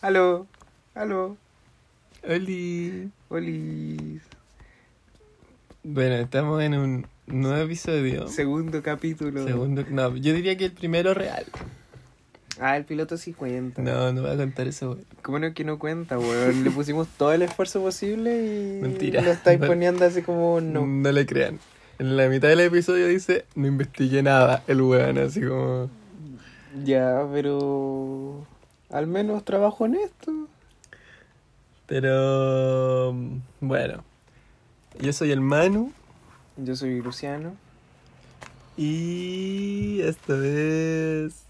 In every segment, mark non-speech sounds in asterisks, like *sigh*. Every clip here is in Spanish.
Aló, aló, Oli. Oli. Bueno, estamos en un nuevo episodio. Segundo capítulo. Segundo, no, yo diría que el primero real. Ah, el piloto sí cuenta. No, no voy a contar eso, güey. ¿Cómo no que no cuenta, weón? Le pusimos todo el esfuerzo posible y Mentira. lo estáis No. poniendo así como no. No le crean. En la mitad del episodio dice, no investigué nada, el weón, así como... Ya, pero al menos trabajo en esto. Pero... Bueno. Yo soy el Manu Yo soy Luciano. y esto es...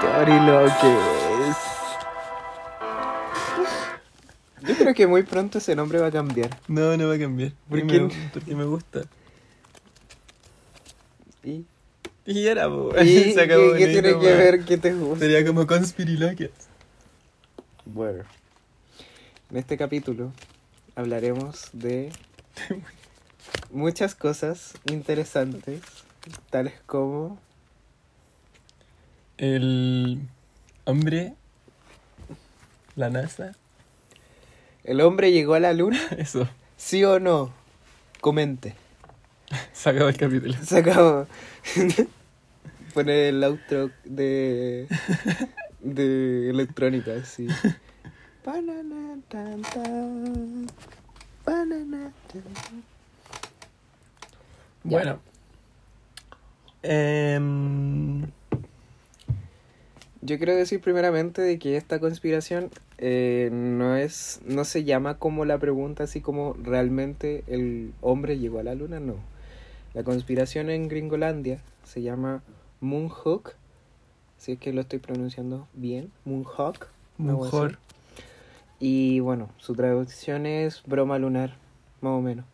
Cari lo que es. Yo creo que muy pronto ese nombre va a cambiar. No, no va a cambiar. ¿Por porque, qué? me, porque me gusta. ¿Y, Y era, po. *laughs* ¿Y Se acabó qué, qué tiene que ver que te gusta? Sería como conspiriloquias. Bueno, en este capítulo hablaremos de muchas cosas interesantes, tales como El hombre, la NASA, ¿el hombre llegó a la luna? *laughs* eso. ¿Sí o no? Comente. *laughs* Se acabó el capítulo. Se acabó. *laughs* Pone el outro de, de electrónica, así. Banana, tan, tan. Banana, tan, tan. Ya. Bueno. Em, Yo quiero decir primeramente de que esta conspiración eh, no es, no se llama como la pregunta así como realmente el hombre llegó a la luna, no. La conspiración en Gringolandia se llama Moonhook, si es que lo estoy pronunciando bien, Moonhawk. mejor. Y bueno, su traducción es broma lunar, más o menos.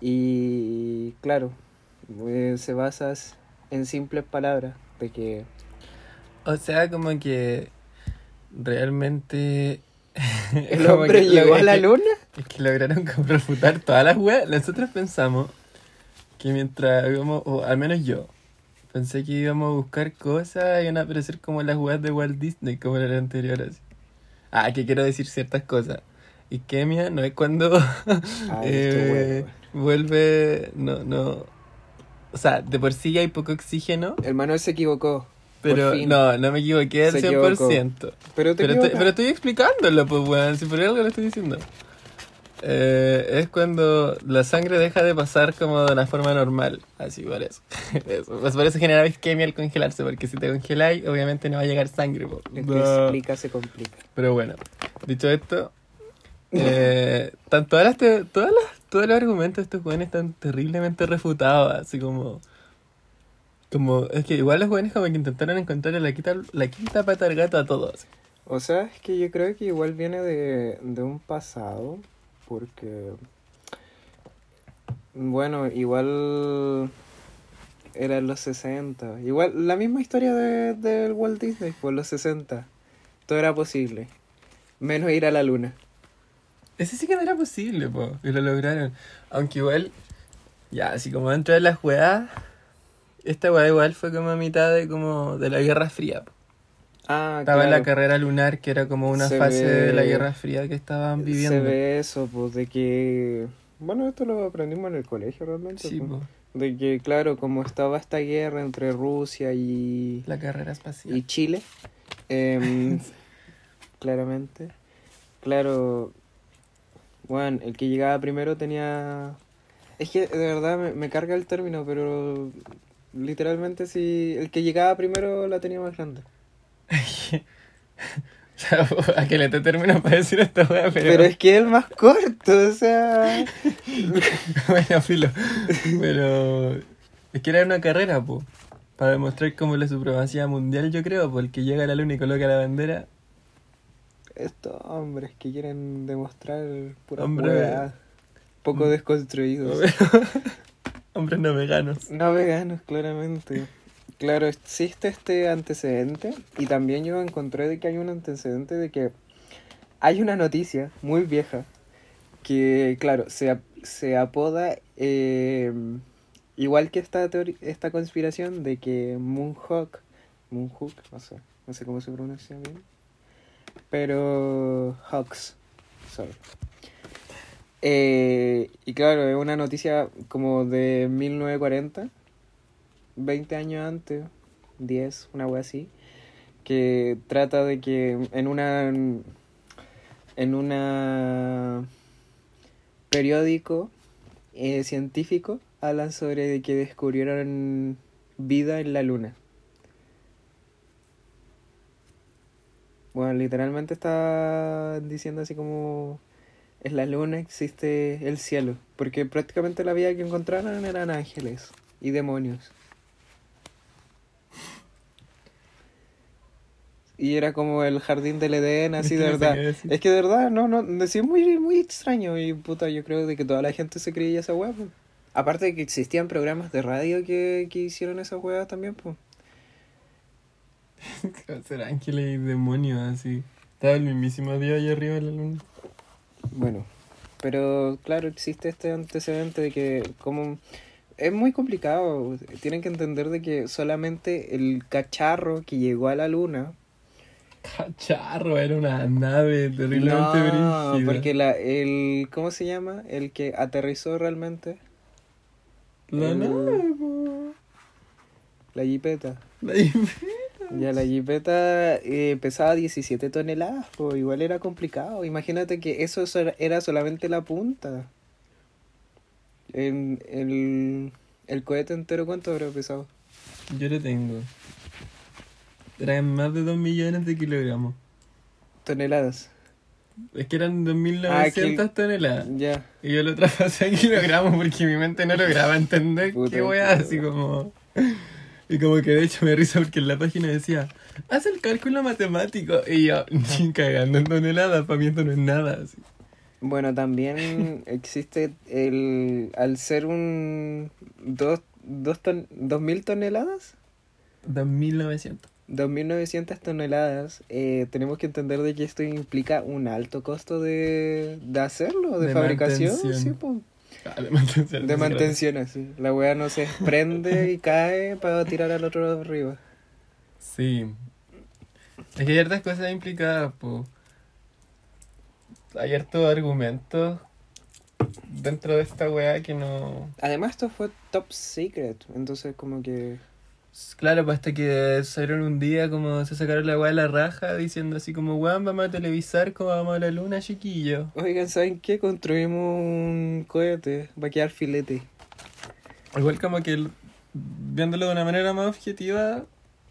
Y claro, eh, se basa en simples palabras de que O sea, como que realmente. el hombre *laughs* llegó a la luna. Es que lograron *laughs* refutar todas las weas. Nosotros pensamos que mientras íbamos, o al menos yo, pensé que íbamos a buscar cosas y iban a aparecer como las weas de Walt Disney, como era la anterior. Así. Ah, que quiero decir ciertas cosas. Y Kemia no es cuando *laughs* eh, vuelve, no, no. O sea, de por sí ya hay poco oxígeno, El Manuel se equivocó. pero no, no me equivoqué al Se 100%. Pero te Pero, estoy, pero estoy explicándolo, pues, weón. Si por algo lo estoy diciendo. Eh, es cuando la sangre deja de pasar como de una forma normal. Así, por eso. *laughs* eso. Pues por eso genera isquemia al congelarse. Porque si te congeláis, obviamente no va a llegar sangre. po. Que explica se complica. Pero bueno, dicho esto, eh, *laughs* están todas las, te- todas las, todos los argumentos de estos jóvenes están terriblemente refutados. Así como. Como, es que igual los jóvenes como que intentaron encontrar la quinta, la quinta pata al gato a todos. O sea, es que yo creo que igual viene de, de un pasado, porque, bueno, igual eran los 60. Igual, la misma historia de, del Walt Disney, por los 60. Todo era posible, menos ir a la luna. Ese sí que no era posible, po, y lo lograron. Aunque igual, ya, así como dentro de las weas, esta wea igual fue como a mitad de como de la Guerra Fría. po. Ah, Estaba en la carrera lunar, que era como una Se fase ve- de la Guerra Fría que estaban viviendo. Se ve eso, pues, de que... Bueno, esto lo aprendimos en el colegio realmente. Sí, pues. po, De que, claro, como estaba esta guerra entre Rusia y, la carrera espacial. y Chile, em, *laughs* claramente, claro, bueno, el que llegaba primero tenía... Es que de verdad me, me carga el término, pero literalmente si el que llegaba primero la tenía más grande. *laughs* O sea, a que le te termino para decir esta wea, pero... Pero, es que es el más corto, o sea... *laughs* bueno, filo. Pero es que era una carrera, po. Para demostrar como la supremacía mundial, yo creo, porque llega a la luna y coloca la bandera. Estos hombres que quieren demostrar pura Hombre. poco Mm. desconstruidos. *laughs* Hombres no veganos. No veganos, claramente. Claro, existe este antecedente y también yo encontré de que hay un antecedente de que hay una noticia muy vieja que, claro, se, se apoda eh, igual que esta, esta conspiración de que Moonhawk Moonhook, no sé, no sé cómo se pronuncia bien. Pero Hawks, sorry. Eh, y claro, es una noticia como de 1940, 20 años antes, 10, una wea así, que trata de que en una en una periódico eh, científico hablan sobre que descubrieron vida en la luna. Bueno, literalmente está diciendo así como en la luna existe el cielo, porque prácticamente la vida que encontraron eran ángeles y demonios. Y era como el jardín del Edén, así *laughs* de verdad. Es que de verdad, no, no, es muy, muy extraño. Y puta, yo creo de que toda la gente se creía esa weá. pues. Aparte de que existían programas de radio que, que hicieron esa weá también, pues. *laughs* Ser ángeles y demonios, así. Estaba el mismísimo Dios ahí arriba de la luna. Bueno, pero claro, existe este antecedente de que como es muy complicado, tienen que entender de que solamente el cacharro que llegó a la luna Cacharro, era una nave terriblemente no, brígida. porque la el ¿cómo se llama? El que aterrizó realmente, La el- nave, po. la jipeta. La Ya la jipeta eh, pesaba 17 toneladas, pues igual era complicado. Imagínate que eso so- era solamente la punta. El, el, el cohete entero, ¿cuánto habrá pesado? Yo lo tengo. Eran más de 2 millones de kilogramos. Toneladas. Es que eran 2.900 Ah, que- toneladas. Ya. Y yo lo traspasé en kilogramos porque mi mente no lograba entender Puta, qué weá, así como... Y como que de hecho me risa porque en la página decía, haz el cálculo matemático. Y yo, *laughs* ni cagando en toneladas, para mí esto no es nada. Así. Bueno, también existe el. Al ser un. Dos, dos ton, ¿Dos mil toneladas? 2.900. 2.900 toneladas, eh, tenemos que entender de que esto implica un alto costo de, de hacerlo, de, De fabricación, mantención. sí. Ah, de mantención. de mantención, así. La weá no se prende *laughs* y cae para tirar al otro arriba. Sí. Es que hay hartas cosas implicadas, po. Hay hartos argumentos dentro de esta weá que no... Además, esto fue top secret, entonces, como que. Claro, pues hasta que salieron un día como se sacaron la weá de la raja diciendo así como, weón, vamos a televisar como vamos a la luna, chiquillo. Oigan, ¿saben qué? Construimos un cohete, va a quedar filete. Igual como que viéndolo de una manera más objetiva,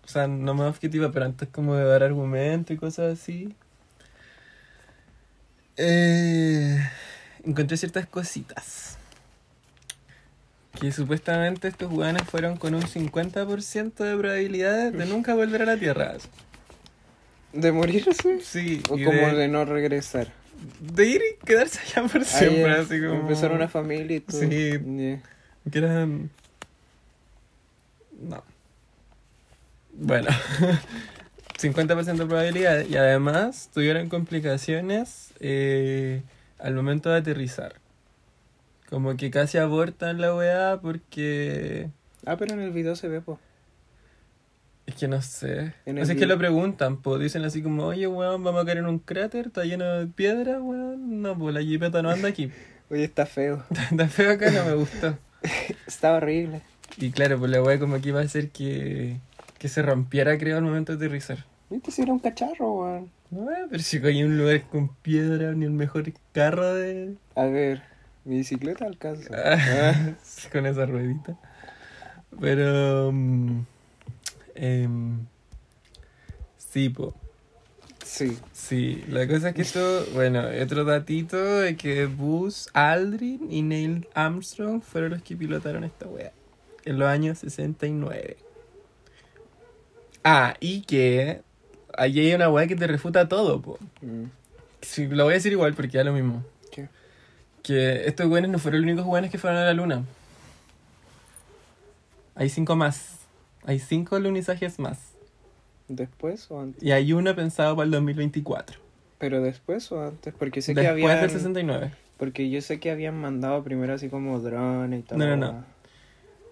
o sea, no más objetiva, pero antes como de dar argumentos y cosas así. Eh, encontré ciertas cositas. Que supuestamente estos jugadores fueron con un 50% de probabilidades de nunca volver a la Tierra. ¿De morirse? Sí, O como de, de no regresar. de ir y quedarse allá por siempre, así como... Empezar una familia y todo. Sí. Que eran. No. Bueno. *laughs* 50% de probabilidad. Y además tuvieron complicaciones eh, al momento de aterrizar. Como que casi abortan la weá porque. Ah, pero en el video se ve, po. Es que no sé. En O sea, es que lo preguntan, pues dicen así como, oye, weón, vamos a caer en un cráter, está lleno de piedra, weón. No, pues la jipeta no anda aquí. *laughs* Oye, está feo. *laughs* Está feo acá, no me gustó. *laughs* Está horrible. Y claro, pues la weá como que iba a hacer que, que se rompiera, creo, al momento de aterrizar. Viste si era un cacharro, weón. No, eh, pero si hay un lugar con piedra, ni el mejor carro de... A ver, mi bicicleta alcanza. Ah, *laughs* con esa ruedita. Pero... em, sí, po. Sí. Sí, la cosa es que esto, bueno, otro datito de que Buzz Aldrin y Neil Armstrong fueron los que pilotaron esta wea en los años 69. Ah, y que allí hay una wea que te refuta todo, po. Mm. Sí, lo voy a decir igual porque es lo mismo. Que estos weones no fueron los únicos weones que fueron a la luna. Hay cinco más. Hay cinco lunizajes más. ¿Después o antes? Y hay uno pensado para el 2024. Pero después o antes, porque sé que Después habían... del 69. Porque yo sé que habían mandado primero así como drones y todo. No, no, no.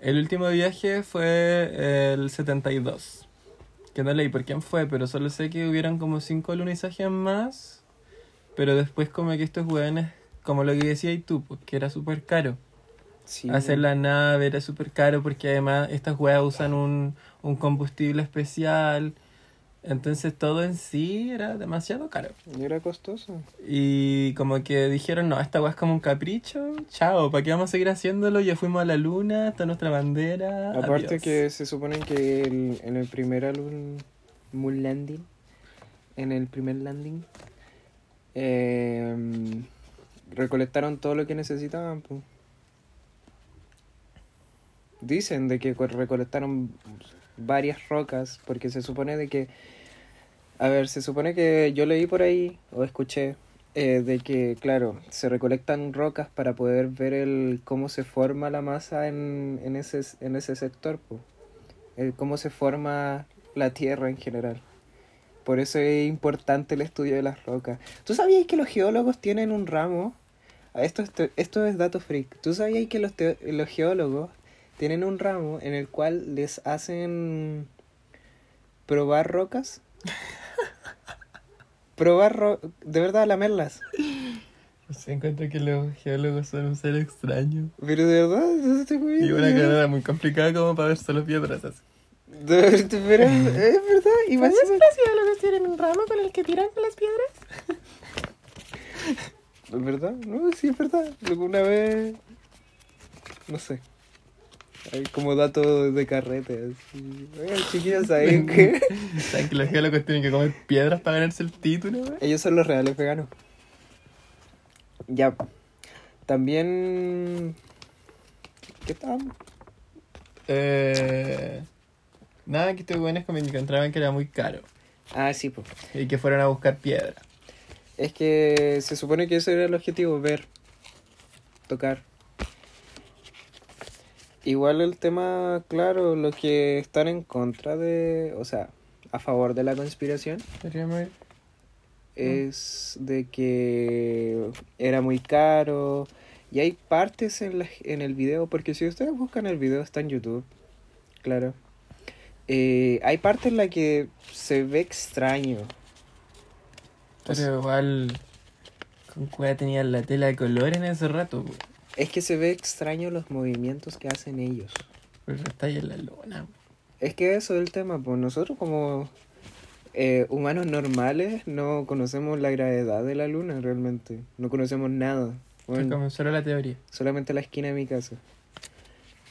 El último viaje fue el 72. que no leí por quién fue, pero solo sé que hubieron como cinco alunizajes más. Pero después como que estos weones, como lo que decías tú, pues, que era súper caro. Sí, Hacer la nave era súper caro porque además estas weas usan un, un combustible especial. Entonces todo en sí era demasiado caro. y era costoso. Y como que dijeron, no, esta wea es como un capricho. Chao, ¿para qué vamos a seguir haciéndolo? Ya fuimos a la luna, está nuestra bandera. Aparte adiós". que se supone que el- en el primer álbum Moon Landing, en el primer landing, eh, recolectaron todo lo que necesitaban. po. Dicen de que co- recolectaron varias rocas, porque se supone de que, a ver, se supone que yo leí por ahí o escuché eh, de que, claro, se recolectan rocas para poder ver el cómo se forma la masa en, en, ese, en ese sector, po. El cómo se forma la Tierra en general. Por eso es importante el estudio de las rocas. ¿Tú sabías que los geólogos tienen un ramo? Esto, esto, esto es dato freak. ¿Tú sabías que los, los geólogos tienen un ramo en el cual les hacen probar rocas? *laughs* probar ro de verdad lamerlas. Se encuentra que los geólogos son un ser extraño. Pero de verdad, no estoy Y una carrera muy complicada como para ver solo piedras así. De verdad, pero es verdad. Y más encima- los geólogos tienen un ramo con el que tiran con las piedras? ¿Es verdad? No, sí, es verdad. Alguna vez. No sé. Hay como datos de carrete. Así. Oigan, chiquillos, ¿saben *laughs* qué? ¿Saben que los geólogos tienen que comer piedras para ganarse el título? güey? Ellos son los reales veganos. Ya. También. ¿Qué tal? Eh, nada, que estos buenos que encontraban que era muy caro Ah, sí, pues. y que fueron a buscar piedra. Es que se supone que ese era el objetivo: ver, tocar. Igual el tema, claro, los que están en contra de. O sea, a favor de la conspiración. Es de que era muy caro y hay partes en, la- en el video, porque si ustedes buscan el video está en YouTube, claro. Eh, hay partes en la que se ve extraño. Pero igual, con cuál tenían la tela de color en ese rato, güey. es que se ve extraño los movimientos que hacen ellos. Pero está ahí en la luna. güey. Es que eso es el tema, pues nosotros como eh, humanos normales no conocemos la gravedad de la luna realmente, no conocemos nada. Bueno, como solo la teoría. solamente la esquina de mi casa.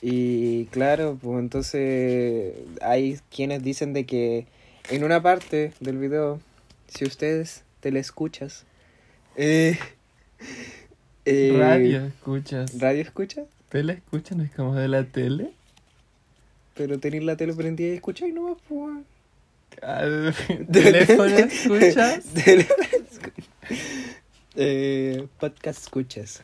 Y claro, pues entonces hay quienes dicen de que en una parte del video, si ustedes te la escuchas, eh, eh, Radio, escuchas. radio escucha, ¿Tele escuchas? ¿No es como de la tele? pero tenéis la tele prendida y escucháis nomás, pues. Al- *laughs* ¿Teléfono escuchas? *laughs* Tele- eh, podcast escuchas.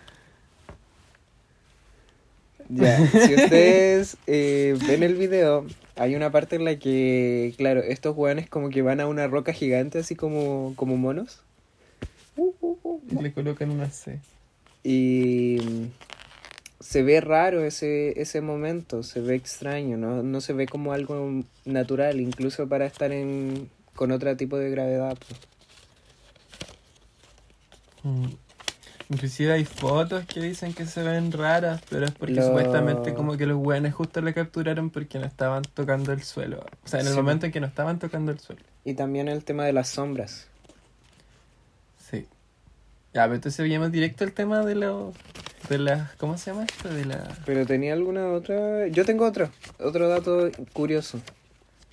Ya, si *laughs* ustedes eh, ven el video, hay una parte en la que, claro, estos hueones como que van a una roca gigante, así como, como monos. Y le colocan una C. Y mm, se ve raro ese, ese momento, se ve extraño, ¿no? No se ve como algo natural, incluso para estar en, con otro tipo de gravedad. pues. Mm. Inclusive hay fotos que dicen que se ven raras, pero es porque Lo- supuestamente como que los buenos justo le capturaron porque no estaban tocando el suelo. O sea, en el Sí. momento en que no estaban tocando el suelo. Y también el tema de las sombras. Sí. Ya, pero entonces veíamos directo el tema de los... De las... ¿Cómo se llama esto? De la... Pero tenía alguna otra... Yo tengo otro, otro dato curioso.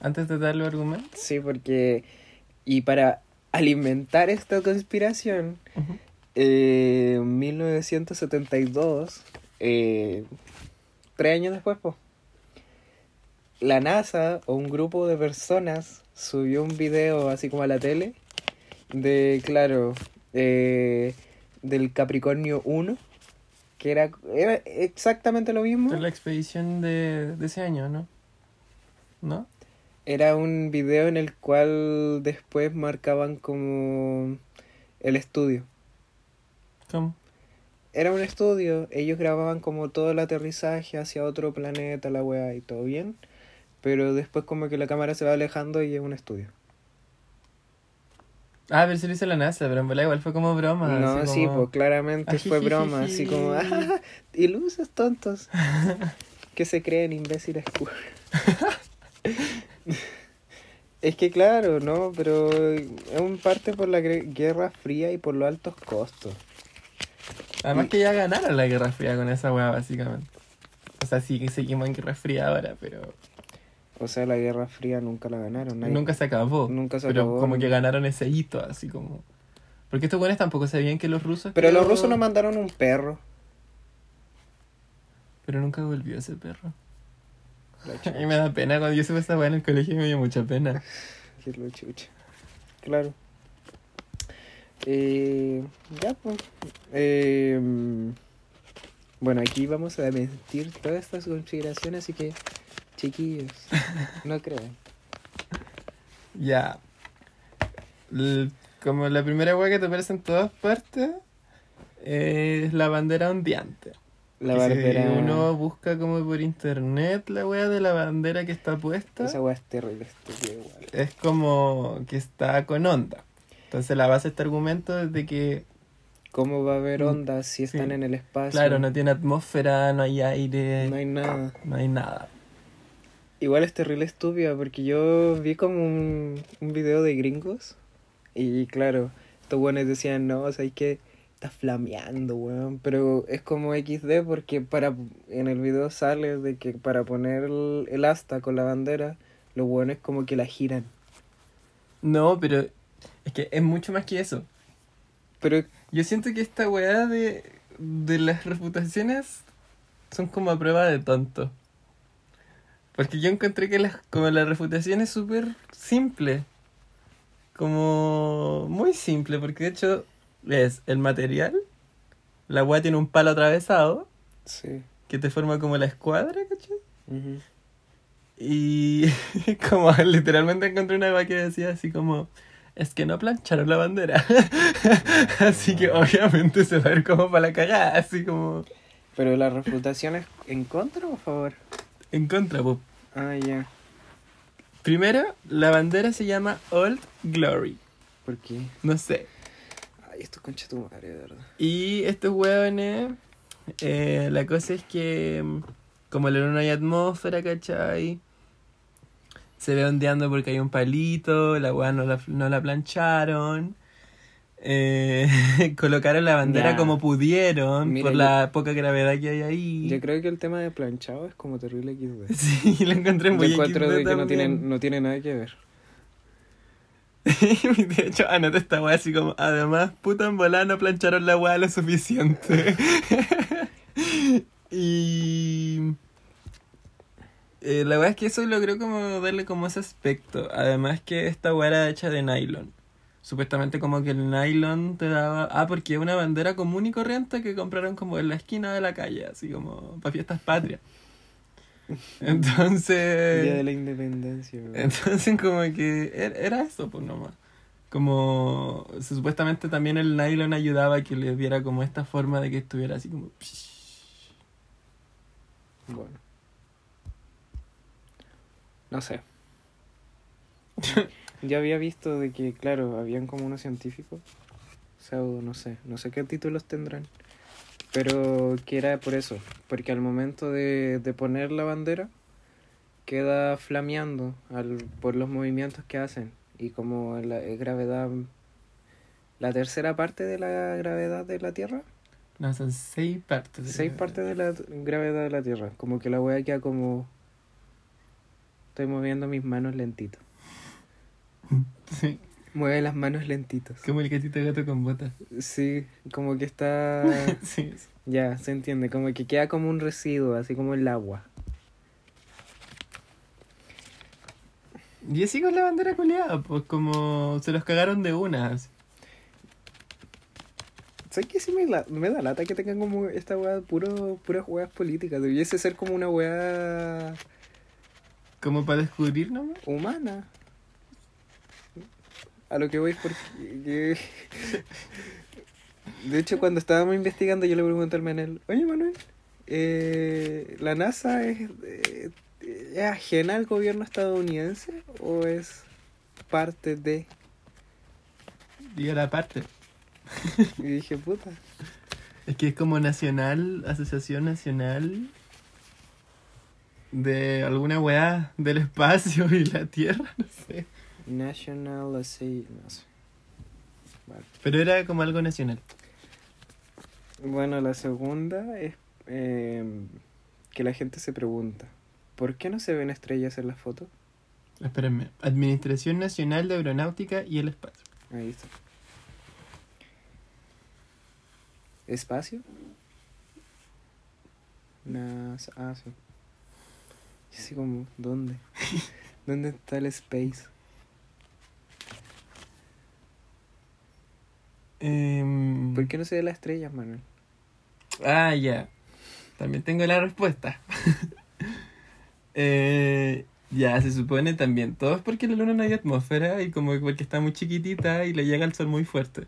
Antes de dar los argumentos. Sí, porque... Y para alimentar esta conspiración. Eh, en 1972, eh, tres años después, po, la NASA o un grupo de personas subió un video así como a la tele de, claro, eh, del Capricornio 1, que era, era exactamente lo mismo. Es la expedición de, de ese año, ¿no? ¿No? Era un video en el cual después marcaban como el estudio. Era un estudio, ellos grababan como todo el aterrizaje hacia otro planeta, la weá y todo bien. pero después como que la cámara se va alejando y es un estudio. Ah, pero se lo hizo la NASA, pero en verdad igual fue como broma. no, sí, pues claramente fue broma, así *laughs* como, ah, ilusos tontos, *laughs* que se creen imbéciles. *laughs* es que claro, ¿no? Pero es un parte por la Guerra Fría y por los altos costos. Además que ya ganaron la Guerra Fría con esa weá, básicamente. O sea, sí que seguimos en Guerra Fría ahora, pero O sea, la Guerra Fría nunca la ganaron. nadie- nunca se acabó. Nunca se pero acabó. como que ganaron ese hito, así como... Porque estos buenos tampoco sabían que los rusos... Pero los rusos nos mandaron un perro. Pero nunca volvió ese perro. *laughs* A mí me da pena cuando yo supe esa weá en el colegio me dio mucha pena. *laughs* es lo chucha. Claro. Eh, ya, pues. Eh, bueno, aquí vamos a mentir todas estas consideraciones, así que, chiquillos, *laughs* no crean. Ya. L- como la primera weá que te aparece en todas partes es la bandera ondeante. La Que si bandera. uno busca como por internet la weá de la bandera que está puesta, Esa weá es terrible, estúpida igual. es como que está con onda. Entonces la base de este argumento es de que, ¿Cómo va a haber ondas si están Mm, en el espacio? claro, no tiene atmósfera, no hay aire, No hay nada. no hay nada. Igual es terrible estúpida porque yo vi como un, un video de gringos y claro, estos buenos decían, no, o sea, hay que está flameando, weón, pero es como XD porque para en el video sale de que para poner el, el asta con la bandera, los buenos como que la giran. No, pero es que es mucho más que eso. Pero Yo siento que esta weá de, de las reputaciones son como a prueba de tonto. Porque yo encontré que las, como la refutación es súper simple. Como muy simple, porque de hecho es el material, la weá tiene un palo atravesado sí. que te forma como la escuadra, ¿cachai? Y *laughs* como literalmente encontré una weá que decía así como, es que no plancharon la bandera. *laughs* así que obviamente se va a ver como para la cagada, así como Pero la refutación es en contra o a favor? en contra. po. Ah, ya. Primero, la bandera se llama Old Glory. ¿Por qué? No sé. Ay, esto es concha tu madre, de verdad. Y estos hueones, eh, la cosa es que mm, como la luna hay atmósfera, ¿cachai? Se ve ondeando porque hay un palito, la hueá no la, no la plancharon. Eh, *laughs* colocaron la bandera como pudieron Mira, por yo- la poca gravedad que hay ahí. Yo creo que el tema de planchado es como terrible XD. *laughs* Sí, lo encontré Yo muy encuentro XD de que no tiene, no tiene nada que ver. *laughs* de hecho, anota esta weá así como, además, puta en volada no plancharon la weá lo suficiente. y... eh, la weá es que eso logró como darle como ese aspecto. Además que esta weá era hecha de nylon. Supuestamente como que el nylon te daba... Ah, porque es una bandera común y corriente que compraron como en la esquina de la calle, así como para fiestas patrias. *laughs* Entonces... Día de la Independencia. güey. Entonces como que er- era eso, pues nomás. Como supuestamente también el nylon ayudaba a que le diera como esta forma de que estuviera así como... Bueno. No sé. *laughs* Yo había visto de que, claro, habían como unos científicos, pseudo, no sé, no sé qué títulos tendrán, pero que era por eso, porque al momento de, de poner la bandera queda flameando al, por los movimientos que hacen y como la es gravedad, la tercera parte de la gravedad de la Tierra, No, son seis partes. de seis la- partes de la gravedad de la Tierra. Como que la wea queda como. Estoy moviendo mis manos lentito. *laughs* Sí, Mueve las manos lentitos. como el gatito gato con botas. Sí, como que está. *laughs* Sí, ya, se entiende. Como que queda como un residuo, así como el agua. Y así con la bandera culiada, pues como se los cagaron de una. ¿Sabes qué? Sí me, la- me da lata que tengan como esta wea puro, puras weas políticas. Debiese ser como una wea Como para descubrir nomás. humana. A lo que voy porque... que- De hecho, cuando estábamos investigando, yo le pregunté al Manel, oye Manuel, eh, la NASA es, eh, ¿Es ajena al gobierno estadounidense o es parte de? Y era parte. Y dije, puta. Es que es como nacional, asociación nacional de alguna weá del espacio y la tierra, *laughs* no sé. National Assay... No sé. Vale. Pero era como algo nacional. Bueno, la segunda es eh, que la gente se pregunta, ¿por qué no se ven estrellas en las fotos? Espérenme. Administración Nacional de Aeronáutica y el Espacio. Ahí está. ¿Espacio? Nas- ah, sí. Yo así como, ¿dónde? *laughs* ¿Dónde está el space? Em, ¿Por qué no se ve las estrellas, Manuel? Ah, ya. También tengo la respuesta. *laughs* Eh, ya, se supone también. Todo es porque la luna no hay atmósfera y como porque está muy chiquitita y le llega el sol muy fuerte.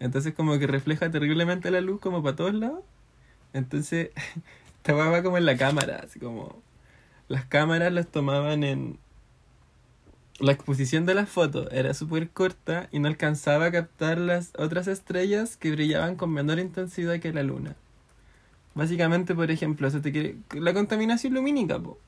Entonces como que refleja terriblemente la luz como para todos lados. Entonces, *laughs* esta va como en la cámara, así como... Las cámaras las tomaban en... La exposición de las fotos era súper corta y no alcanzaba a captar las otras estrellas que brillaban con menor intensidad que la luna. Básicamente, por ejemplo, se te quiere... la contaminación lumínica, po.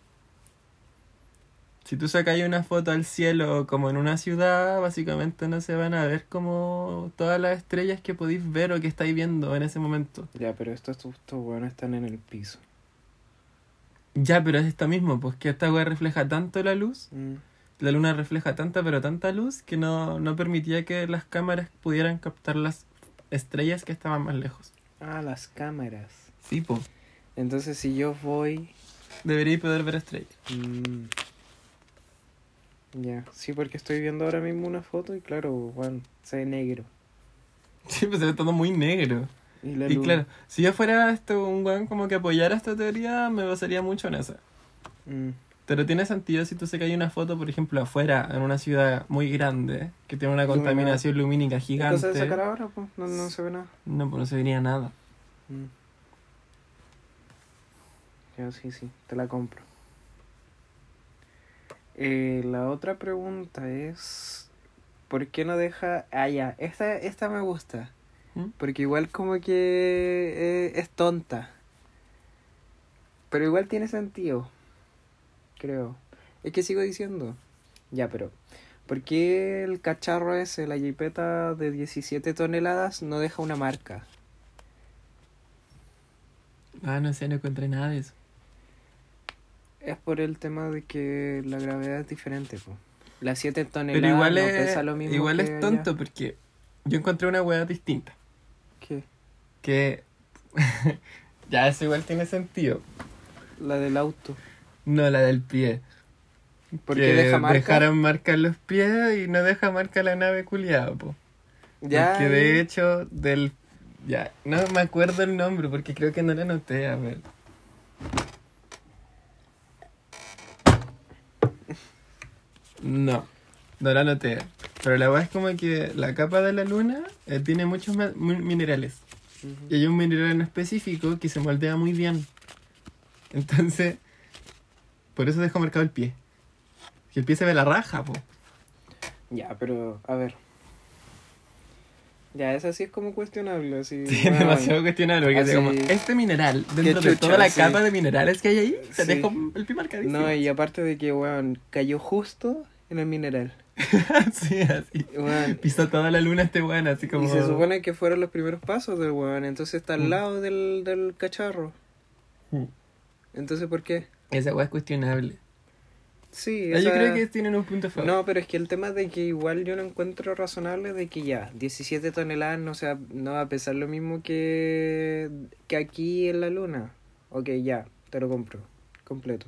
Si tú sacas una foto al cielo como en una ciudad, básicamente no se van a ver como todas las estrellas que podéis ver o que estáis viendo en ese momento. Ya, pero estos, estos weones están en el piso. Ya, pero es esto mismo, pues que esta weá refleja tanto la luz, Mm. la luna refleja tanta pero tanta luz que no, no permitía que las cámaras pudieran captar las estrellas que estaban más lejos. Ah, las cámaras. Sí, po. Entonces, si yo voy... Deberíais poder ver estrellas. mm, Ya, sí, porque estoy viendo ahora mismo una foto y claro, bueno, se ve negro. Sí, pues se ve todo muy negro. Y la Y luna. claro, si yo fuera esto, un weón como que apoyara esta teoría, me basaría mucho en esa. Mm, Pero tiene sentido si tú se hay una foto, por ejemplo, afuera, en una ciudad muy grande, que tiene una contaminación lumínica ¿Qué cosa de gigante. sacar ahora? Pues? No, no se ve nada. No, pues no se vería nada. Mm. Ya, sí, sí, te la compro. Eh, la otra pregunta es, ¿por qué no deja... Ah, ya, esta, esta me gusta. ¿Mm? Porque igual como que eh, es tonta. Pero igual tiene sentido. Creo. Es que sigo diciendo. Ya, pero... ¿Por qué el cacharro ese, la jipeta de 17 toneladas, no deja una marca? Ah, no sé, no encontré nada de eso. Es por el tema de que la gravedad es diferente, po. Las 7 toneladas Pero igual no es, pesa lo mismo igual que es allá. tonto porque yo encontré una weá distinta. Que *laughs* ya eso igual tiene sentido. La del auto. No la del pie. ¿Por que qué deja marca? Dejaron marca en los pies y no deja marca la nave culiada, po. Ya, Porque de hecho, del. Ya, no me acuerdo el nombre porque creo que no lo anoté, a ver. No, no lo anoté. Pero la verdad es como que la capa de la luna eh, tiene muchos ma- Y hay un mineral en específico que se moldea muy bien. Entonces, por eso dejo marcado el pie. Que el pie se ve la raja, po. Ya, pero, a ver. Ya, esa sí es como cuestionable, así. Sí, bueno, demasiado cuestionable. Porque así- como, este mineral, dentro de chucha, toda la sí. capa de minerales que hay ahí, se Sí. dejó el pie marcadísimo. No, y aparte de que, weón, cayó justo en el mineral. *laughs* sí, así. Pisó toda la luna este weón, así como. Y se supone que fueron los primeros pasos del weón, entonces está al Mm. lado del, del cacharro. Mm. Entonces, ¿por qué? Esa weá es cuestionable. Sí, Ah, Yo esa- creo que tienen un punto favor. No, pero es que el tema de que igual yo no encuentro razonable de que ya, 17 toneladas no, sea, no va a pesar lo mismo que, que aquí en la luna. Ok, ya, te lo compro, completo.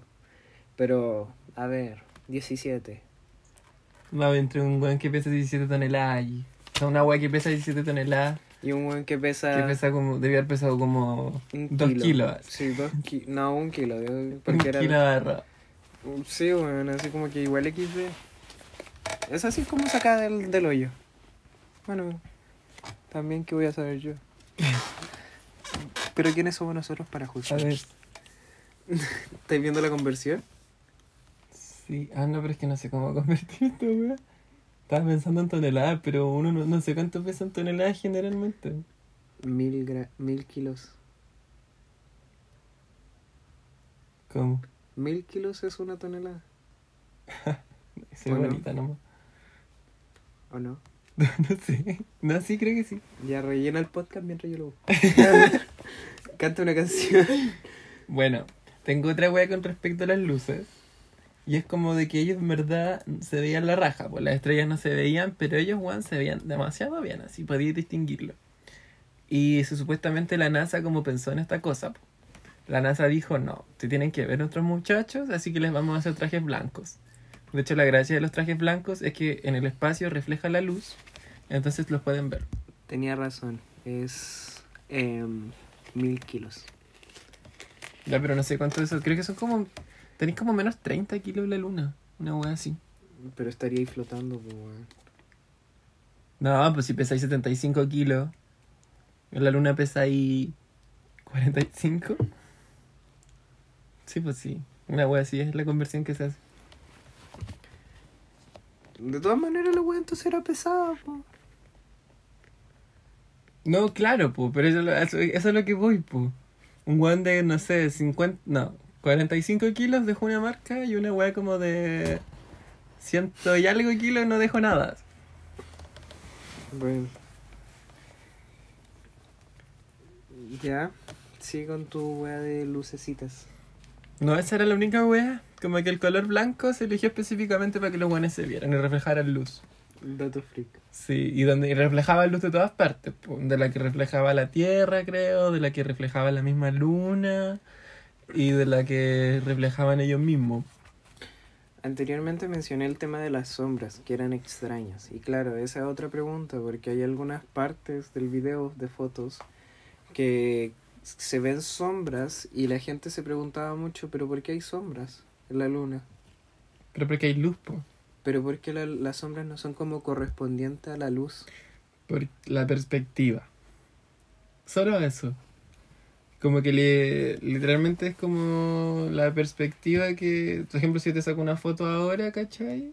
Pero, a ver, 17. Va entre un weón que pesa 17 toneladas y. O sea, una weá que pesa 17 toneladas, Y un buen que pesa... que pesa como. Debía haber pesado como. un 2 kilo. kilos. Sí, dos kilos. No, un kilo. Un Porque era... kilo de arroz. Sí, bueno, así como que igual XD. Es así como saca del, del hoyo. Bueno, también que voy a saber yo. *laughs* Pero ¿quiénes somos nosotros para A juzgar? ver. *laughs* ¿Estáis viendo la conversión? Sí, ah, no, pero es que no sé cómo *laughs* convertir esta weá. Estaba pensando en toneladas, pero uno no, no sé cuánto pesa en toneladas generalmente. Mil, gra- mil kilos. ¿Cómo? Mil kilos es una tonelada, *laughs* bonita nomás. ¿o no? *laughs* no sé. No, sí, creo que sí. Ya rellena el podcast mientras yo lo busco. Canta una canción. Bueno, tengo otra wea con respecto a las luces. Y es como de que ellos en verdad se veían la raja, pues las estrellas no se veían, pero ellos, weón, se veían demasiado bien, así podías distinguirlo. Y supuestamente la NASA como pensó en esta cosa, la NASA dijo, no, se tienen que ver nuestros muchachos, así que les vamos a hacer trajes blancos. De hecho, la gracia de los trajes blancos es que en el espacio refleja la luz, entonces los pueden ver. Tenía razón, es em, mil kilos. Ya, pero no sé cuánto eso, creo que son como, tenéis como menos 30 kilos la luna, una wea así. Pero estaría ahí flotando, pues, weón. No, pues si pesáis 75 kilos. La luna pesa ahí 45. Sí, pues sí. Una wea así es la conversión que se hace. De todas maneras, la weá entonces era pesada, pues. No, claro, pues, pero eso, eso, eso es lo que voy, pues. Un weón de, no sé, 50, no, 45 kilos dejó una marca y una wea como de ciento y algo kilos no dejó nada. Bueno. Ya, sí con tu weá de lucecitas. No, esa era la única wea. Como que el color blanco se eligió específicamente para que los weones se vieran y reflejaran luz. Dato freak. Sí, y donde y reflejaba luz de todas partes, de la que reflejaba la Tierra, creo, de la que reflejaba la misma luna y de la que reflejaban ellos mismos. Anteriormente mencioné el tema de las sombras, que eran extrañas. Y claro, esa es otra pregunta, porque hay algunas partes del video de fotos que se ven sombras y la gente se preguntaba mucho, pero ¿por qué hay sombras en la luna? Pero porque hay luz, po, Pero ¿por qué la- las sombras no son como correspondientes a la luz? por la perspectiva. Solo eso. Como que le, literalmente es como la perspectiva que, por ejemplo, si te saco una foto ahora, ¿cachai?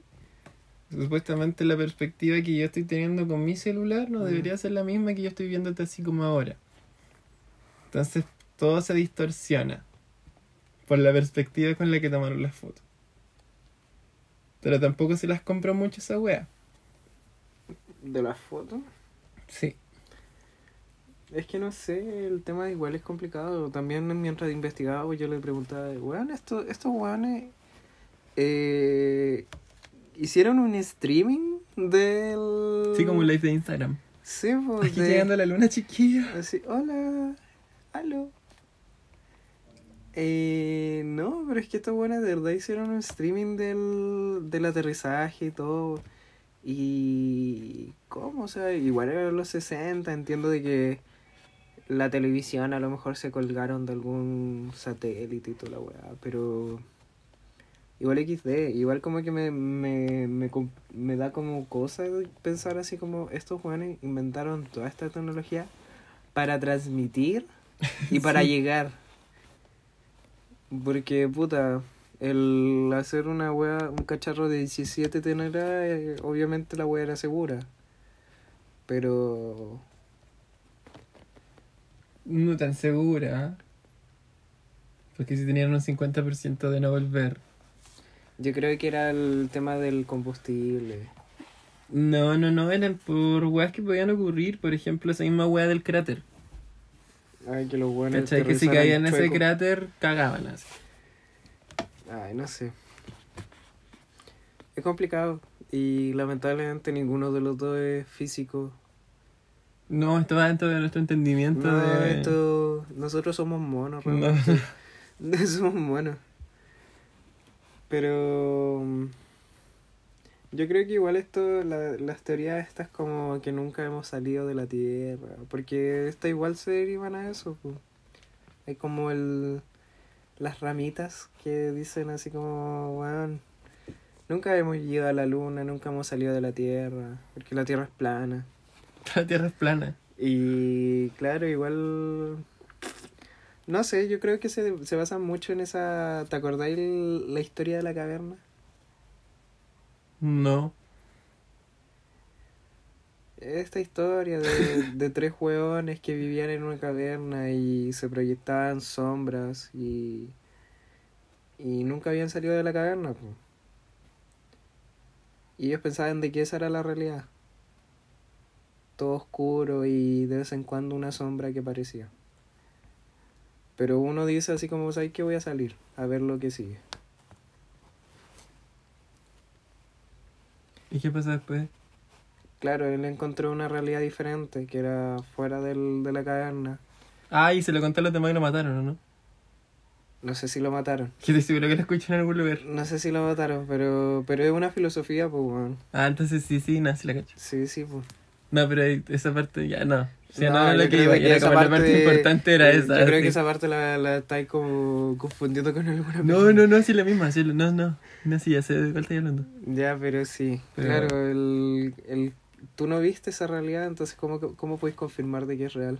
Supuestamente la perspectiva que yo estoy teniendo con mi celular no Mm. debería ser la misma que yo estoy viéndote así como ahora. Entonces todo se distorsiona por la perspectiva con la que tomaron las fotos. Pero tampoco se las compro mucho esa wea. ¿De las fotos? Sí. Es que no sé, el tema igual es complicado. También mientras investigaba yo le preguntaba, weón, esto, estos weones eh, hicieron un streaming del... Sí, como un live de Instagram. Sí, *laughs* pues, Aquí de- llegando a la luna chiquilla. Así, hola, aló. Eh, no, pero es que estos buenos de verdad hicieron un streaming del, del aterrizaje y todo. Y. ¿Cómo? O sea, igual eran los 60. Entiendo de que la televisión a lo mejor se colgaron de algún satélite y toda la weá, pero. Igual XD, igual como que me, me, me, me da como cosa pensar así como estos jóvenes inventaron toda esta tecnología para transmitir y para *laughs* Sí. llegar. Porque, puta, el hacer una wea, un cacharro de 17 toneladas, eh, obviamente la wea era segura. Pero No tan segura. Porque si tenían un 50% de no volver. yo creo que era el tema del combustible. No, no, no, eran por weas que podían ocurrir. Por ejemplo, esa misma wea del cráter. Ay, que los buenos. ¿Cachai? Que si caían en ese cráter, cagaban así. Ay, no sé. Es complicado. Y lamentablemente ninguno de los dos es físico. No, esto va dentro de nuestro entendimiento No, de... esto. Nosotros somos monos, No. realmente. *laughs* somos monos. Pero. mm, Yo creo que igual esto, la- las teorías estas como que nunca hemos salido de la Tierra, porque esta igual se derivan a eso. Hay como el las ramitas que dicen así como, weón, nunca hemos ido a la Luna, nunca hemos salido de la Tierra, porque la Tierra es plana. *laughs* La tierra es plana. Y claro, igual. No sé, yo creo que se, se basa mucho en esa. ¿Te acordáis la historia de la caverna? No. Esta historia de, de tres hueones que vivían en una caverna y se proyectaban sombras y, y nunca habían salido de la caverna. Y ellos pensaban de que esa era la realidad. Todo oscuro y de vez en cuando una sombra que aparecía. Pero uno dice así como, ¿sabes qué? Voy a salir a ver lo que sigue. ¿Y qué pasa después? Claro, él encontró una realidad diferente, que era fuera del, de la caverna. Ah, y se lo conté a los demás y lo mataron, ¿o no? No sé si lo mataron. *laughs* Que estoy seguro que lo escuchan en algún lugar. No sé si lo mataron, pero, pero es una filosofía, pues, weón. Ah, entonces sí, sí, no, sí la cacho. Sí, sí, pues. No, pero esa parte ya no. Sí, no, No, era yo lo que creo iba, que que era esa como la parte importante era yo esa. Yo creo sí. que esa parte la, la estáis como confundiendo con alguna No, película. no, no, sí la misma, sí, no, no. No, sí, ya sé de cuál estoy hablando. Ya, pero sí. Pero- Claro, el, el, tú no viste esa realidad, entonces, ¿cómo, cómo podéis confirmar de que es real?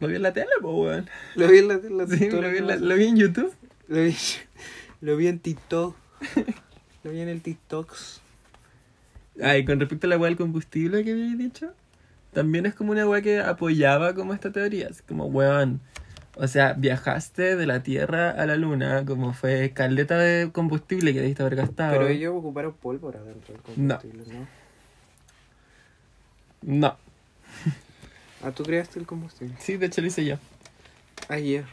Lo vi en la tele, po, weón. Lo vi en la, la- Sí, vi, en la- lo vi en YouTube. Lo vi, lo vi en TikTok. *laughs* lo vi en el TikToks. Ah, y con respecto a la weá del combustible que habéis dicho, también es como una weá que apoyaba como esta teoría. Como, weón, o sea, viajaste de la Tierra a la Luna, como fue caleta de combustible que debiste haber gastado. Pero ellos ocuparon pólvora dentro del No. combustible, ¿no? No, Ah, ¿tú creaste el combustible? sí, de hecho lo hice yo. Ayer.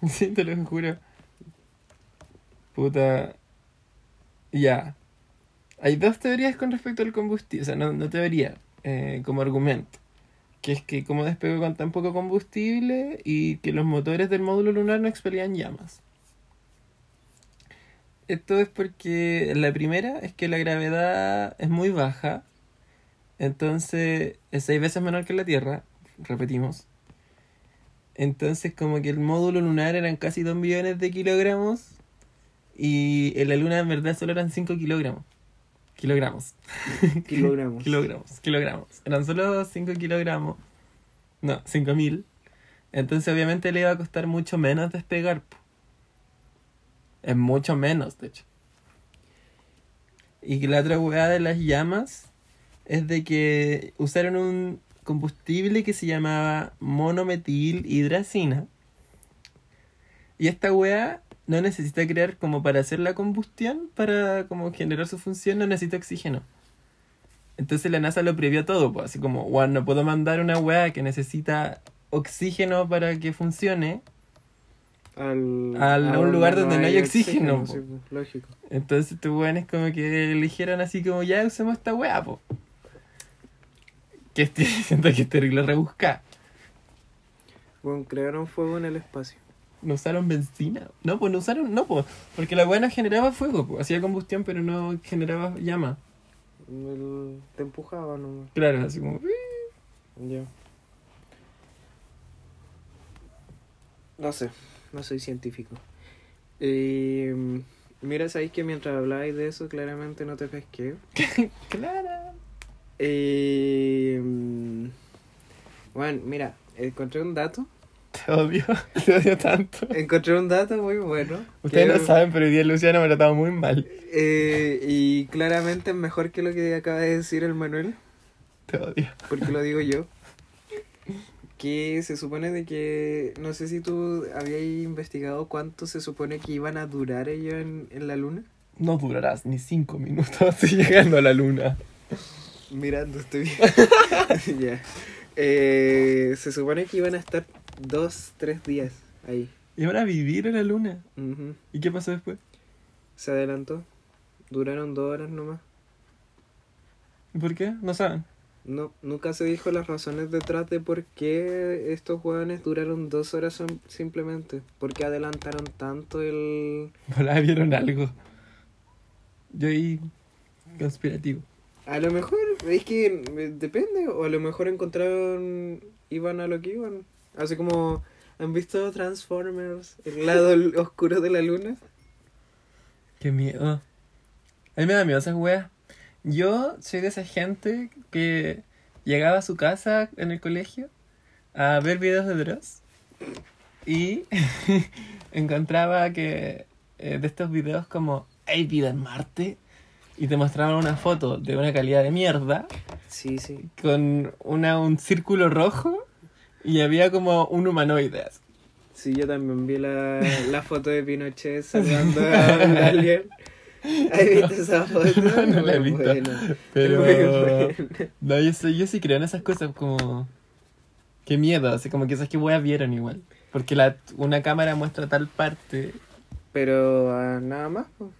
*laughs* Sí, te lo juro. Puta. Ya. Hay dos teorías con respecto al combustible. O sea, no, no teoría, eh, como argumento. Que es que como despegó con tan poco combustible y que los motores del módulo lunar no expelían llamas. Esto es porque la primera es que la gravedad es muy baja. Entonces es seis veces menor que la Tierra. Repetimos. Entonces como que el módulo lunar eran casi 2 millones de kilogramos y en la luna en verdad solo eran 5 kilogramos. Kilogramos. *laughs* Kilogramos. kilogramos. Kilogramos. Eran solo 5 kilogramos. No, 5000. Entonces obviamente le iba a costar mucho menos despegar. Es mucho menos, de hecho. Y la otra hueá de las llamas es de que usaron un combustible que se llamaba monometil hidracina. Y esta weá no necesita crear como para hacer la combustión, para como generar su función, no necesita oxígeno. Entonces la NASA lo previó todo, pues, así como, bueno, no puedo mandar una weá que necesita oxígeno para que funcione. Al, Al- a un lugar donde no hay oxígeno, po. pues, lógico. Entonces estos weones como que eligieron así como, ya usemos esta weá, po. Que estoy *laughs* diciendo que es terrible rebuscar. Bueno, crearon fuego en el espacio. No usaron benzina. No, pues no usaron, no, pues. Porque la weá no generaba fuego, pues. Hacía combustión, pero no generaba llama. El- te empujaba nomás. Claro, así como... Ya. No sé, no soy científico. Eh, mira, sabéis que mientras hablabais de eso, claramente no te pesqué. *laughs* Claro. Eh, bueno, mira, encontré un dato. *laughs* Te odio, *laughs* te odio tanto. Encontré un dato muy bueno. Ustedes que- no saben, pero hoy día Luciano me ha tratado muy mal. Eh, y claramente es mejor que lo que acaba de decir el Manuel, Te odio. porque lo digo yo. *laughs* Que se supone de que, no sé si tú habías investigado cuánto se supone que iban a durar ellos en, en la luna. No durarás ni cinco minutos llegando a la luna. Mirando, estoy bien. Ya. Eh, se supone que iban a estar dos, tres días ahí. Y van a vivir en la luna. ¿Y qué pasó después? Se adelantó. Duraron dos horas nomás. ¿Y por qué? No saben. No, nunca se dijo las razones detrás de por qué estos hueones duraron dos horas simplemente. ¿Por qué adelantaron tanto el...? *laughs* Volá, vieron algo. Yo ahí conspirativo. A lo mejor, es que eh, depende, o a lo mejor encontraron... Iban a lo que iban. Así como... ¿Han visto Transformers? El lado *laughs* oscuro de la luna. Qué miedo. A mí me da miedo esas weas. Yo soy de esa gente que llegaba a su casa en el colegio a ver videos de Dross y *laughs* encontraba que eh, de estos videos como ¿hay vida en Marte? y te mostraban una foto de una calidad de mierda Sí, sí. con una, un círculo rojo y había como un humanoide. así. Sí, yo también vi la, *laughs* la foto de Pinochet saludando a *laughs* alien. ¿Has visto esa foto? No, *laughs* no la he visto. buena. Pero Muy buena. no, yo, sí- yo sí creo en esas cosas como... Qué miedo, así como que esas que weas vieron igual. Porque la, una cámara muestra tal parte. Pero ah, nada más. po.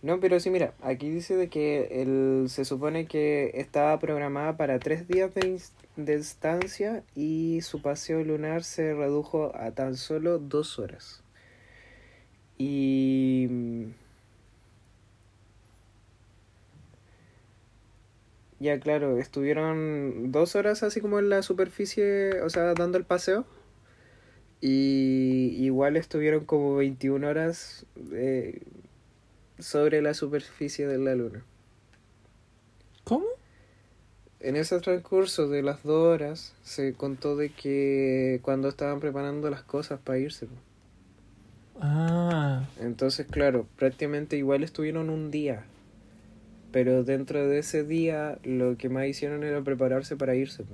No, pero sí, mira, aquí dice de que el, se supone que estaba programada para tres días de, de y su paseo lunar se redujo a tan solo dos horas. Y... Ya, claro, estuvieron dos horas así como en la superficie, o sea, dando el paseo. Y igual estuvieron como 21 horas eh, sobre la superficie de la luna. ¿Cómo? En ese transcurso de las dos horas se contó de que cuando estaban preparando las cosas para irse. Ah, Entonces, claro, prácticamente igual estuvieron un día. Pero dentro de ese día lo que más hicieron era prepararse para irse.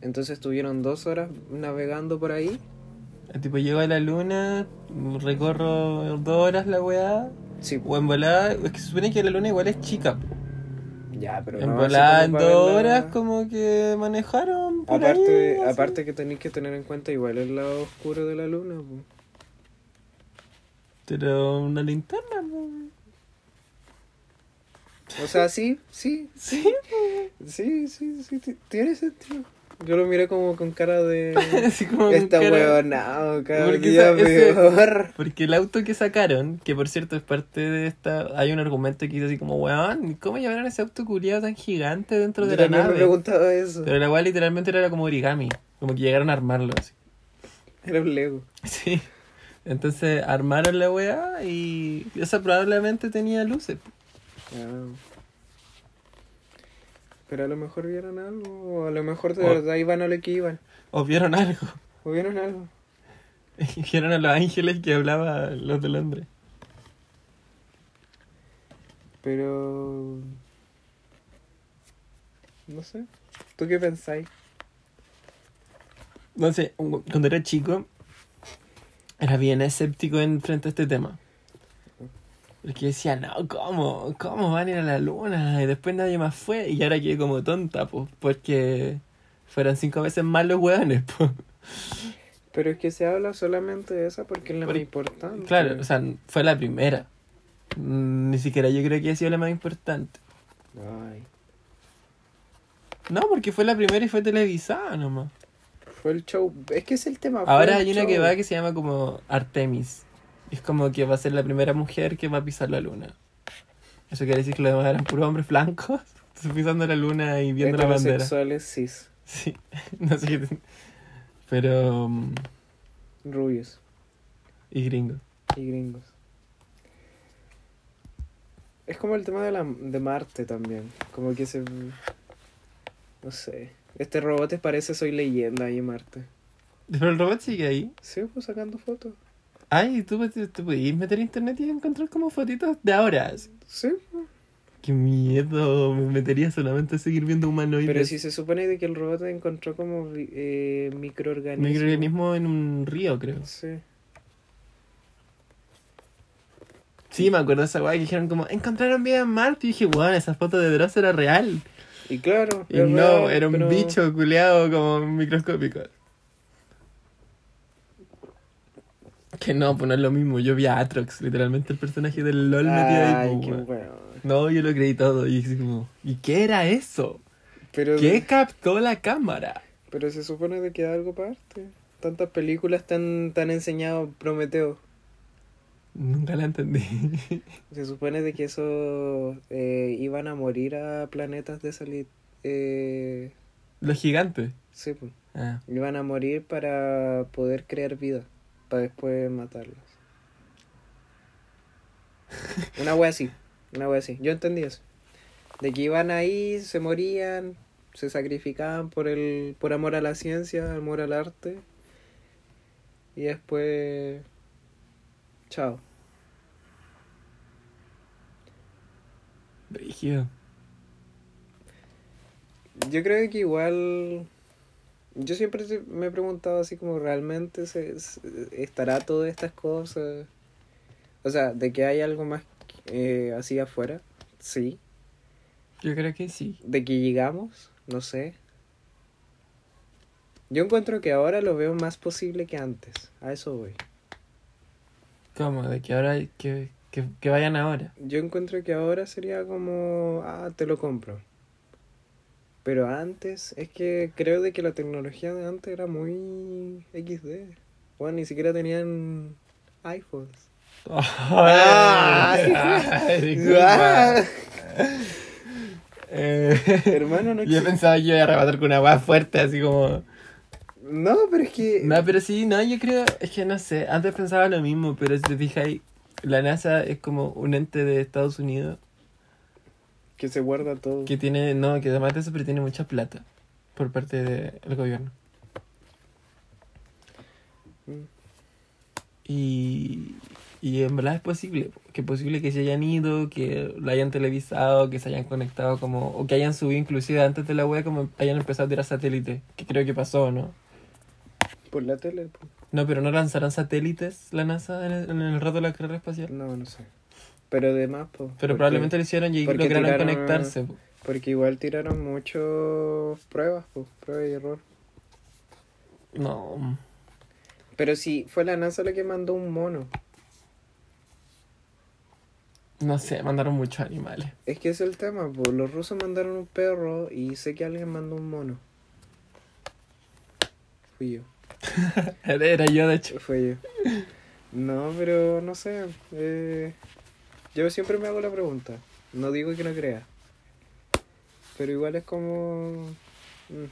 Entonces estuvieron dos horas navegando por ahí. tipo llego a la luna, recorro dos horas la weá, Sí, o en volada, es que se supone que la luna igual es chica. ya, pero en no, volada en dos verla- horas como que manejaron por Aparte, ahí, aparte que tenéis que tener en cuenta igual el lado oscuro de la luna. po. Pero una linterna, po. O sea, sí, sí, Sí, sí, sí, sí, ti- tiene sentido. Yo lo miré como con cara de... *laughs* así como con Está cara- cada Porque día esa- ese- peor. *laughs* Porque el auto que sacaron, que por cierto es parte de esta. Hay un argumento que dice así como, weón, ¿cómo llevaron ese auto culiado tan gigante dentro de la también me nave? preguntaba eso. Pero la weá literalmente era como origami. Como que llegaron a armarlo así. Era un Lego. *laughs* Sí. Entonces armaron la weá y esa probablemente tenía luces. po. Pero a lo mejor vieron algo, o a lo mejor de O- verdad iban a lo que iban. O vieron algo. O vieron algo. *laughs* Vieron a los ángeles que hablaba los de Londres. Pero... No sé. ¿Tú qué pensáis? No sé, cuando era chico, era bien escéptico en frente a este tema. Porque decía, no, ¿cómo? ¿Cómo van a ir a la luna? Y después nadie más fue. Y ahora quedé como tonta, pues, porque fueron cinco veces más los hueones, pues. Pero es que se habla solamente de esa porque es la más importante. Claro, o sea, fue la primera. Mm, Ni siquiera yo creo que haya sido la más importante. Ay. No, porque fue la primera y fue televisada nomás. Fue el show. Es que es el tema. Ahora hay una que va que se llama como Artemis. Es como que va a ser la primera mujer que va a pisar la luna. Eso quiere decir que los demás eran puros hombres blancos *laughs* pisando la luna y viendo la bandera. Cis. Sí, *laughs* no sé qué. Pero. mm, Rubios Y gringos. y gringos. Es como el tema de, la, de Marte también. Como que se. No sé. Este robot parece Soy Leyenda ahí en Marte. Pero el robot sigue ahí. Sí, pues sacando fotos. Ay, tú, tú podías meter a internet y encontrar como fotitos de ahora. Sí. Qué miedo, me metería solamente a seguir viendo humanoides. pero si se supone de que el robot encontró como eh, microorganismos. Microorganismo en un río, creo. Sí. Sí, me acuerdo de esa weá que dijeron como, encontraron vida en Marte. Y dije, weón, esa foto de Dross era real. Y claro. Y no, real, era un pero- bicho culeado como microscópico. Que no, pues no es lo mismo. Yo vi a Atrox, literalmente el personaje del LOL metido ahí. Ay, pues, qué. No, yo lo creí todo. Y como, ¿y qué era eso? Pero, ¿Qué captó la cámara? pero se supone de que da algo aparte. Tantas películas tan, tan enseñado Prometeo. Nunca la entendí. *laughs* Se supone de que eso eh, iban a morir a planetas de salir. Eh, Los gigantes. sí, pues. Ah. Iban a morir para poder crear vida. Para después matarlos. Una wea así. Una wea así. Yo entendí eso. De que iban ahí, se morían, se sacrificaban por el por amor a la ciencia, amor al arte. Y después. Chao. Brígido. Yo creo que igual. Yo siempre me he preguntado así como realmente se, se- estará todas estas cosas. O sea, de que hay algo más eh, así afuera, sí. Yo creo que sí. De que llegamos, no sé. Yo encuentro que ahora lo veo más posible que antes. A eso voy. ¿Cómo? De que ahora hay que, que, que vayan ahora. Yo encuentro que ahora sería como, ah, te lo compro. Pero antes, es que creo de que la tecnología de antes era muy XD. Bueno, ni siquiera tenían iPhones. Ay, ay, disculpa. Eh, Hermano, no *laughs* Yo pensaba que iba a arrebatar con una weá fuerte, así como. No, pero es que... No, pero sí, no, yo creo, es que no sé, antes pensaba lo mismo, pero si te fijas ahí, la NASA es como un ente de Estados Unidos Que se guarda todo. que tiene, no, que además de eso, pero tiene mucha plata por parte del gobierno. Mm. Y, y en verdad es posible, que es posible que se hayan ido, que lo hayan televisado, que se hayan conectado como, o que hayan subido inclusive antes de la web, como hayan empezado a tirar satélites, que creo que pasó, ¿no? Por la tele. pues. No, pero no lanzaron satélites la NASA en el, en el rato de la carrera espacial. No, no sé. Pero además, pues... Pero probablemente lo hicieron y lograron tiraron- conectarse. po. Porque igual tiraron muchas pruebas, pues, prueba y error. No. Pero sí, fue la NASA la que mandó un mono. No sé, mandaron muchos animales. Es que ese es el tema, pues. Los rusos mandaron un perro y sé que alguien mandó un mono. Fui yo. *laughs* Era yo, de hecho. Fue yo. No, pero no sé. eh, yo siempre me hago la pregunta. No digo que no crea. Pero igual es como... mm.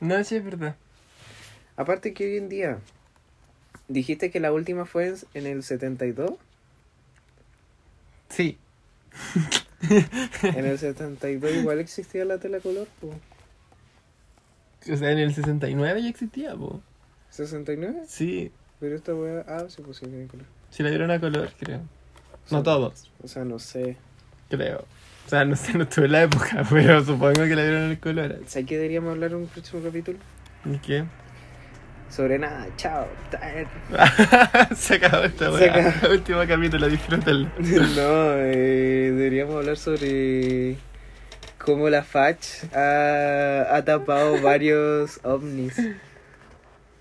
No, sí, es verdad. Aparte que hoy en día... Dijiste que la última fue en- en el 72. Sí. En el *laughs* 72 igual existía la tele a color, pues. O sea, en el 69 ya existía, po. ¿69? Sí. Pero esta weá... Ah, sí, pues sí, tiene color. Sí la dieron a color, creo. No todos, O sea, no sé. creo. O sea, no sé, no estuve en la época, *laughs* pero supongo que la dieron en el color. ¿Sabes que deberíamos hablar en un próximo capítulo? ¿Y qué? Sobre nada, chao. *laughs* Se acabó esta Se acabó. *laughs* Último capítulo, disfrútenlo. No, eh, deberíamos hablar sobre cómo la Fach ha, ha tapado varios ovnis.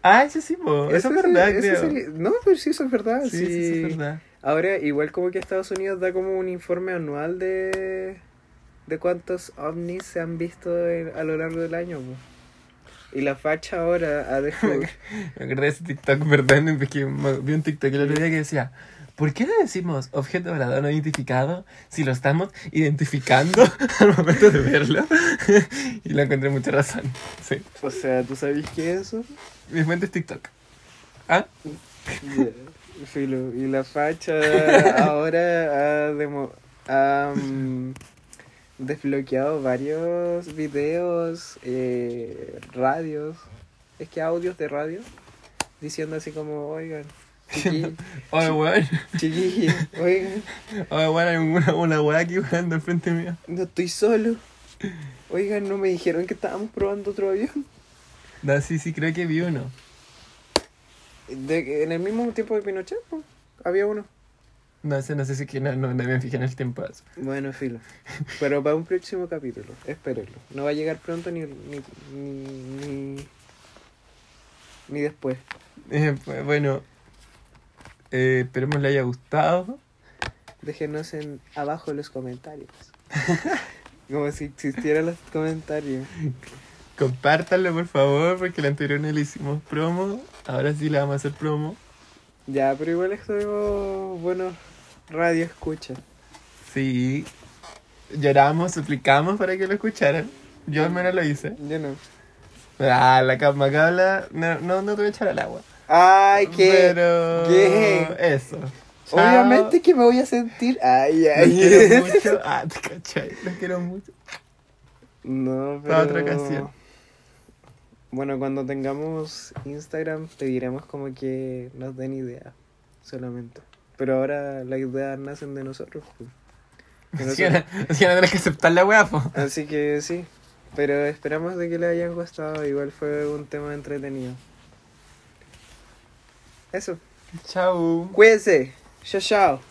Ah, eso sí, po. Eso es sí- verdad, eso creo. No, pero sí, eso es verdad. Sí, sí, sí, es verdad. Ahora, igual como que Estados Unidos da como un informe anual de, de cuántos ovnis se han visto en- a lo largo del año. Y la facha ahora ha *laughs* dejado... Me acordé de ese TikTok, perdón, porque vi un TikTok el otro día que decía, ¿por qué le decimos objeto volador no identificado si lo estamos identificando *laughs* al momento de verlo? *laughs* y lo encontré mucha razón. Sí, o sea, ¿tú sabes qué es eso? mi fuente es TikTok. ¿Ah? Ya, Filo. Y la facha *laughs* ahora ha, demo- ha, mm, desbloqueado varios videos, eh, radios, es que audios de radio, diciendo así como, oigan, chiqui- *laughs* Oye, weón, chiquillos, *laughs* oigan, oye, weón, hay una, una weá aquí jugando enfrente mío. no estoy solo. Oigan, no me dijeron que estábamos probando otro avión. No, sí, sí, creo que vi uno. De, en el mismo tiempo de Pinochet, había uno. No sé, no sé si que no, no, no me fijé en el tiempo. Bueno, filo. Pero para un próximo capítulo, espérenlo. No va a llegar pronto ni, ni, ni, ni, ni después. Eh, pues, bueno, eh, esperemos le haya gustado. Déjenos en abajo los comentarios. *laughs* Como si existieran los comentarios. *laughs* Compártanlo, por favor, porque la anterior no le hicimos promo. Ahora sí le vamos a hacer promo. Ya, pero igual estuvimos buenos radio escucha. Sí. Lloramos, suplicamos para que lo escucharan. Yo al menos lo hice. Yo no. Ah, la cama cabla. No, no, no te voy a echar al agua. Ay, que. Pero. ¿Qué? Eso. Chao. Obviamente que me voy a sentir. Ay, Los ay. quiero mucho. *laughs* Ah, te cachai. Los quiero mucho. No, pero... Para otra ocasión. Bueno, cuando tengamos Instagram pediremos como que nos den ideas solamente. Pero ahora las ideas nacen de nosotros. Así que no tenés que aceptar la weá. Así que sí. Pero esperamos de que le hayan gustado. Igual fue un tema entretenido. Eso. Chao. Cuídense. Chao, chao.